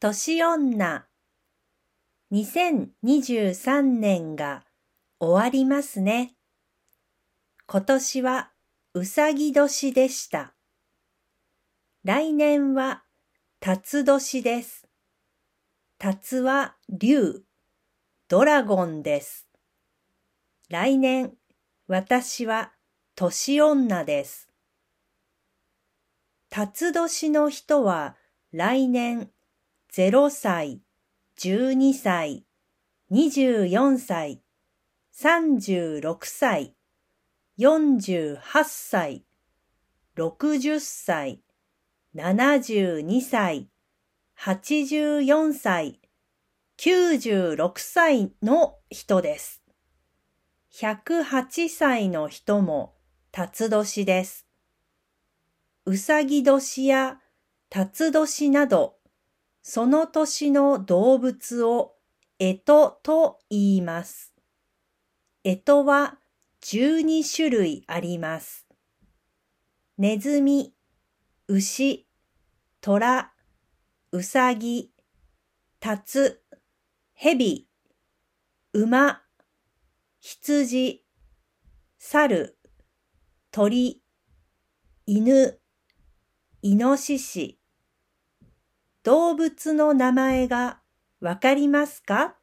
年女2023年が終わりますね。今年はうさぎ年でした。来年は辰年です。辰は竜、ドラゴンです。来年、私は年女です。辰年の人は来年0歳、12歳、24歳、36歳、48歳、60歳、72歳、84歳、96歳の人です。108歳の人も辰年です。うさぎ年や辰年などその年の動物を干支と言います。干支は12種類あります。ネズミ、牛、虎、うさぎ、タツ、ヘビ、馬、羊、猿、鳥、犬、イノシシ、動物の名前がわかりますか？